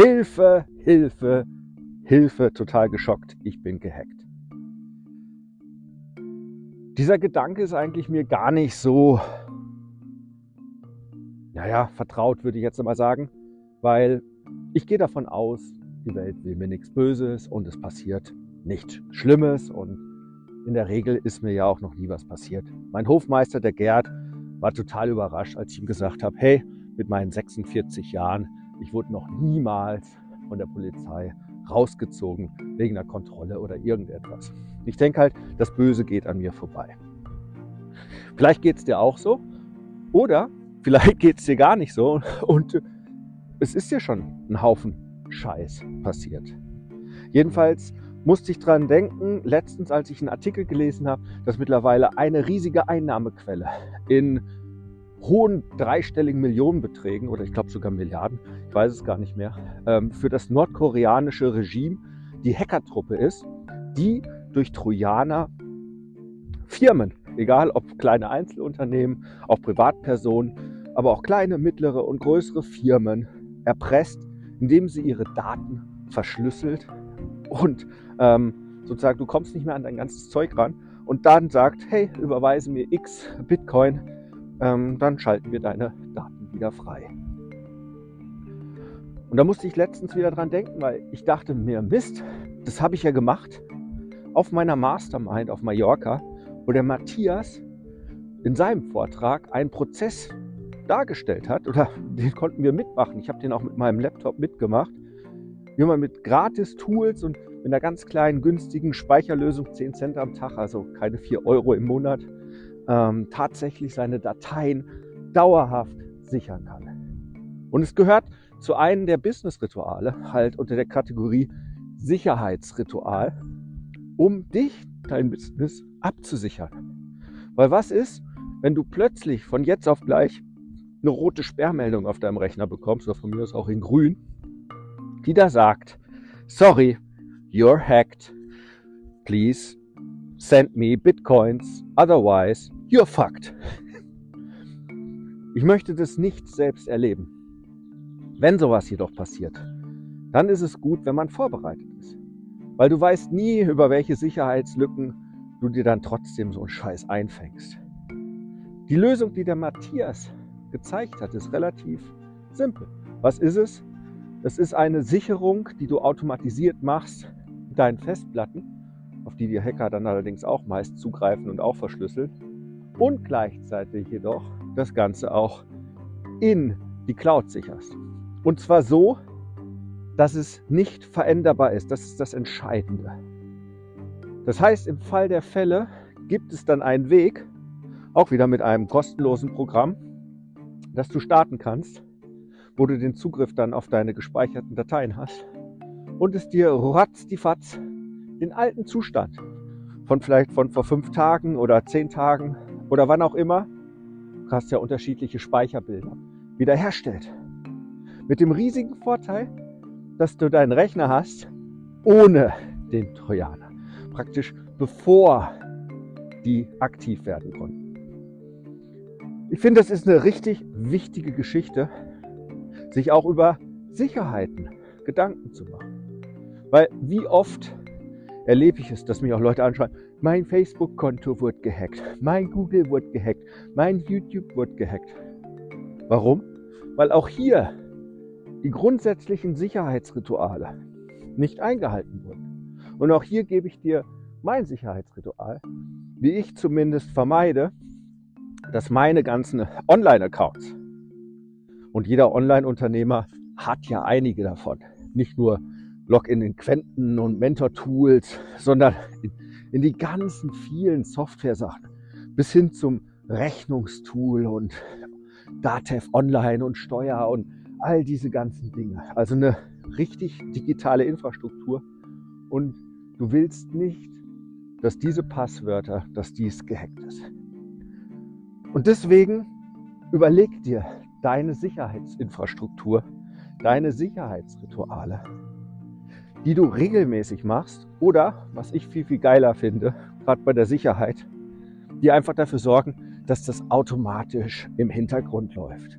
Hilfe, Hilfe, Hilfe, total geschockt, ich bin gehackt. Dieser Gedanke ist eigentlich mir gar nicht so, naja, vertraut würde ich jetzt mal sagen, weil ich gehe davon aus, die Welt will mir nichts Böses und es passiert nichts Schlimmes und in der Regel ist mir ja auch noch nie was passiert. Mein Hofmeister, der Gerd, war total überrascht, als ich ihm gesagt habe, hey, mit meinen 46 Jahren ich wurde noch niemals von der Polizei rausgezogen wegen einer Kontrolle oder irgendetwas. Ich denke halt, das Böse geht an mir vorbei. Vielleicht geht es dir auch so oder vielleicht geht es dir gar nicht so und es ist dir schon ein Haufen Scheiß passiert. Jedenfalls musste ich dran denken, letztens, als ich einen Artikel gelesen habe, dass mittlerweile eine riesige Einnahmequelle in hohen dreistelligen Millionenbeträgen oder ich glaube sogar Milliarden, ich weiß es gar nicht mehr, ähm, für das nordkoreanische Regime die Hackertruppe ist, die durch Trojaner Firmen, egal ob kleine Einzelunternehmen, auch Privatpersonen, aber auch kleine, mittlere und größere Firmen erpresst, indem sie ihre Daten verschlüsselt und ähm, sozusagen du kommst nicht mehr an dein ganzes Zeug ran und dann sagt, hey, überweise mir X Bitcoin ähm, dann schalten wir deine Daten wieder frei. Und da musste ich letztens wieder dran denken, weil ich dachte mir, Mist, das habe ich ja gemacht auf meiner Mastermind auf Mallorca, wo der Matthias in seinem Vortrag einen Prozess dargestellt hat, oder den konnten wir mitmachen. Ich habe den auch mit meinem Laptop mitgemacht, wie man mit Gratis-Tools und mit einer ganz kleinen, günstigen Speicherlösung, 10 Cent am Tag, also keine 4 Euro im Monat, ähm, tatsächlich seine Dateien dauerhaft sichern kann. Und es gehört zu einem der Business-Rituale, halt unter der Kategorie Sicherheitsritual, um dich, dein Business abzusichern. Weil was ist, wenn du plötzlich von jetzt auf gleich eine rote Sperrmeldung auf deinem Rechner bekommst, oder von mir aus auch in grün, die da sagt, sorry, you're hacked, please send me bitcoins, otherwise you're fucked. Ich möchte das nicht selbst erleben. Wenn sowas jedoch passiert, dann ist es gut, wenn man vorbereitet ist. Weil du weißt nie, über welche Sicherheitslücken du dir dann trotzdem so einen Scheiß einfängst. Die Lösung, die der Matthias gezeigt hat, ist relativ simpel. Was ist es? Es ist eine Sicherung, die du automatisiert machst mit deinen Festplatten, auf die die Hacker dann allerdings auch meist zugreifen und auch verschlüsseln und gleichzeitig jedoch das Ganze auch in die Cloud sicherst. Und zwar so, dass es nicht veränderbar ist. Das ist das Entscheidende. Das heißt, im Fall der Fälle gibt es dann einen Weg, auch wieder mit einem kostenlosen Programm, das du starten kannst, wo du den Zugriff dann auf deine gespeicherten Dateien hast und es dir ratzdifatz den alten Zustand von vielleicht von vor fünf Tagen oder zehn Tagen oder wann auch immer, du hast ja unterschiedliche Speicherbilder, wiederherstellt. Mit dem riesigen Vorteil, dass du deinen Rechner hast ohne den Trojaner. Praktisch bevor die aktiv werden konnten. Ich finde, das ist eine richtig wichtige Geschichte, sich auch über Sicherheiten Gedanken zu machen. Weil wie oft erlebe ich es, dass mich auch Leute anschreiben, mein Facebook-Konto wird gehackt, mein Google wird gehackt, mein YouTube wird gehackt. Warum? Weil auch hier die grundsätzlichen Sicherheitsrituale nicht eingehalten wurden. Und auch hier gebe ich dir mein Sicherheitsritual, wie ich zumindest vermeide, dass meine ganzen Online-Accounts und jeder Online-Unternehmer hat ja einige davon, nicht nur Login in Quenten und Mentor-Tools, sondern in, in die ganzen vielen Software-Sachen bis hin zum Rechnungstool und Datev Online und Steuer und all diese ganzen Dinge. Also eine richtig digitale Infrastruktur und du willst nicht, dass diese Passwörter, dass dies gehackt ist. Und deswegen überleg dir deine Sicherheitsinfrastruktur, deine Sicherheitsrituale, die du regelmäßig machst oder, was ich viel, viel geiler finde, gerade bei der Sicherheit, die einfach dafür sorgen, dass das automatisch im Hintergrund läuft.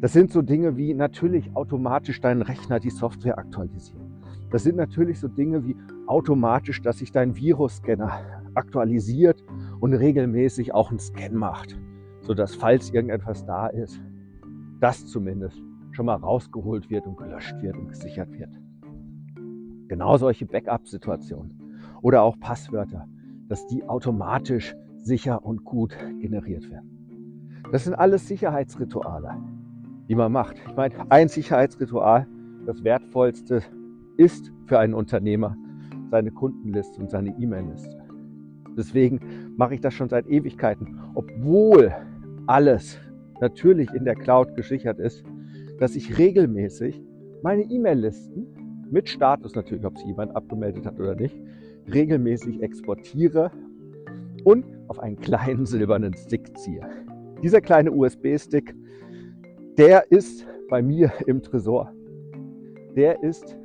Das sind so Dinge wie natürlich automatisch deinen Rechner die Software aktualisieren. Das sind natürlich so Dinge wie automatisch, dass sich dein Virusscanner aktualisiert und regelmäßig auch einen Scan macht, sodass falls irgendetwas da ist, das zumindest schon mal rausgeholt wird und gelöscht wird und gesichert wird. Genau solche Backup-Situationen oder auch Passwörter, dass die automatisch sicher und gut generiert werden. Das sind alles Sicherheitsrituale, die man macht. Ich meine, ein Sicherheitsritual, das wertvollste ist für einen Unternehmer seine Kundenliste und seine E-Mail-Liste. Deswegen mache ich das schon seit Ewigkeiten, obwohl alles natürlich in der Cloud gesichert ist, dass ich regelmäßig meine E-Mail-Listen mit Status natürlich, ob sie jemand abgemeldet hat oder nicht, regelmäßig exportiere und auf einen kleinen silbernen Stick ziehe. Dieser kleine USB-Stick, der ist bei mir im Tresor. Der ist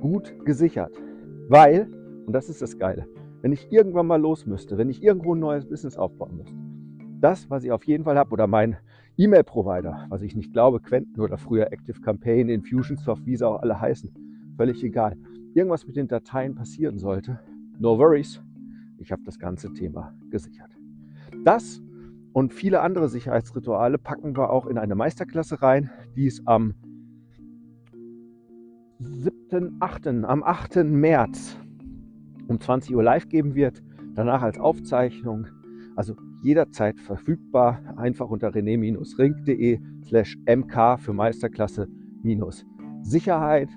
gut gesichert, weil, und das ist das Geile, wenn ich irgendwann mal los müsste, wenn ich irgendwo ein neues Business aufbauen müsste, das, was ich auf jeden Fall habe, oder mein E-Mail-Provider, was ich nicht glaube, Quenten oder früher Active Campaign, Infusionsoft, wie sie auch alle heißen, völlig egal. Irgendwas mit den Dateien passieren sollte, no worries, ich habe das ganze Thema gesichert. Das und viele andere Sicherheitsrituale packen wir auch in eine Meisterklasse rein, die es am 7.8., am 8. März um 20 Uhr live geben wird. Danach als Aufzeichnung. Also jederzeit verfügbar. Einfach unter rené-ring.de slash mk für Meisterklasse minus Sicherheit.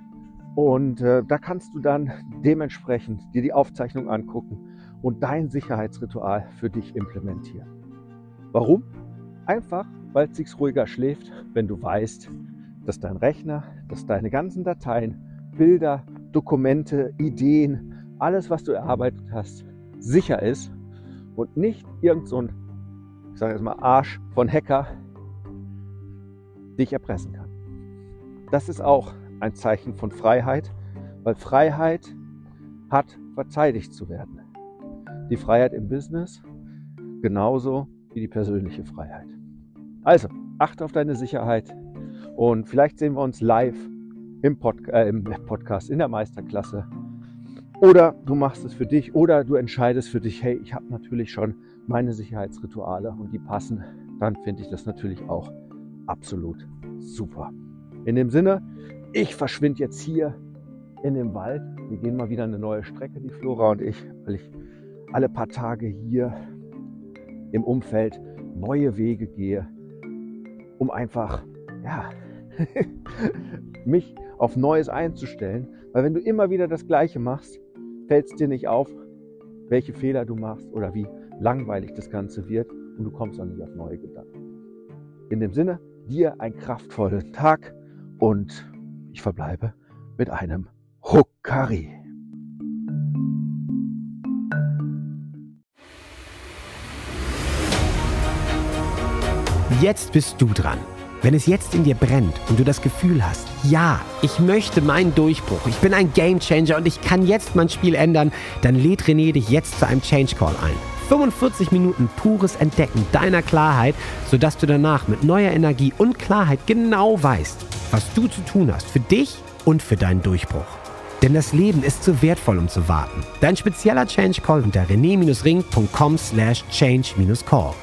Und äh, da kannst du dann dementsprechend dir die Aufzeichnung angucken und dein Sicherheitsritual für dich implementieren. Warum? Einfach, weil es sich ruhiger schläft, wenn du weißt, dass dein Rechner, dass deine ganzen Dateien, Bilder, Dokumente, Ideen, alles, was du erarbeitet hast, sicher ist und nicht irgend so ein, ich sage jetzt mal, Arsch von Hacker dich erpressen kann. Das ist auch ein Zeichen von Freiheit, weil Freiheit hat, verteidigt zu werden. Die Freiheit im Business genauso wie die persönliche Freiheit. Also, achte auf deine Sicherheit und vielleicht sehen wir uns live im, Pod äh, im Podcast, in der Meisterklasse. Oder du machst es für dich oder du entscheidest für dich, hey, ich habe natürlich schon meine Sicherheitsrituale und die passen. Dann finde ich das natürlich auch absolut super. In dem Sinne, ich verschwinde jetzt hier in dem Wald. Wir gehen mal wieder eine neue Strecke, die Flora und ich, weil ich alle paar Tage hier im Umfeld neue Wege gehe, um einfach, ja, mich auf Neues einzustellen. Weil wenn du immer wieder das Gleiche machst, fällt es dir nicht auf, welche Fehler du machst oder wie langweilig das Ganze wird und du kommst auch nicht auf neue Gedanken. In dem Sinne, dir einen kraftvollen Tag und ich verbleibe mit einem Hukari. Jetzt bist du dran. Wenn es jetzt in dir brennt und du das Gefühl hast, ja, ich möchte meinen Durchbruch, ich bin ein Gamechanger und ich kann jetzt mein Spiel ändern, dann lädt René dich jetzt zu einem Change Call ein. 45 Minuten pures Entdecken deiner Klarheit, sodass du danach mit neuer Energie und Klarheit genau weißt, was du zu tun hast für dich und für deinen Durchbruch. Denn das Leben ist zu wertvoll, um zu warten. Dein spezieller Change Call unter rené-ring.com slash change-call.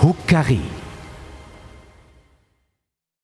Huckari.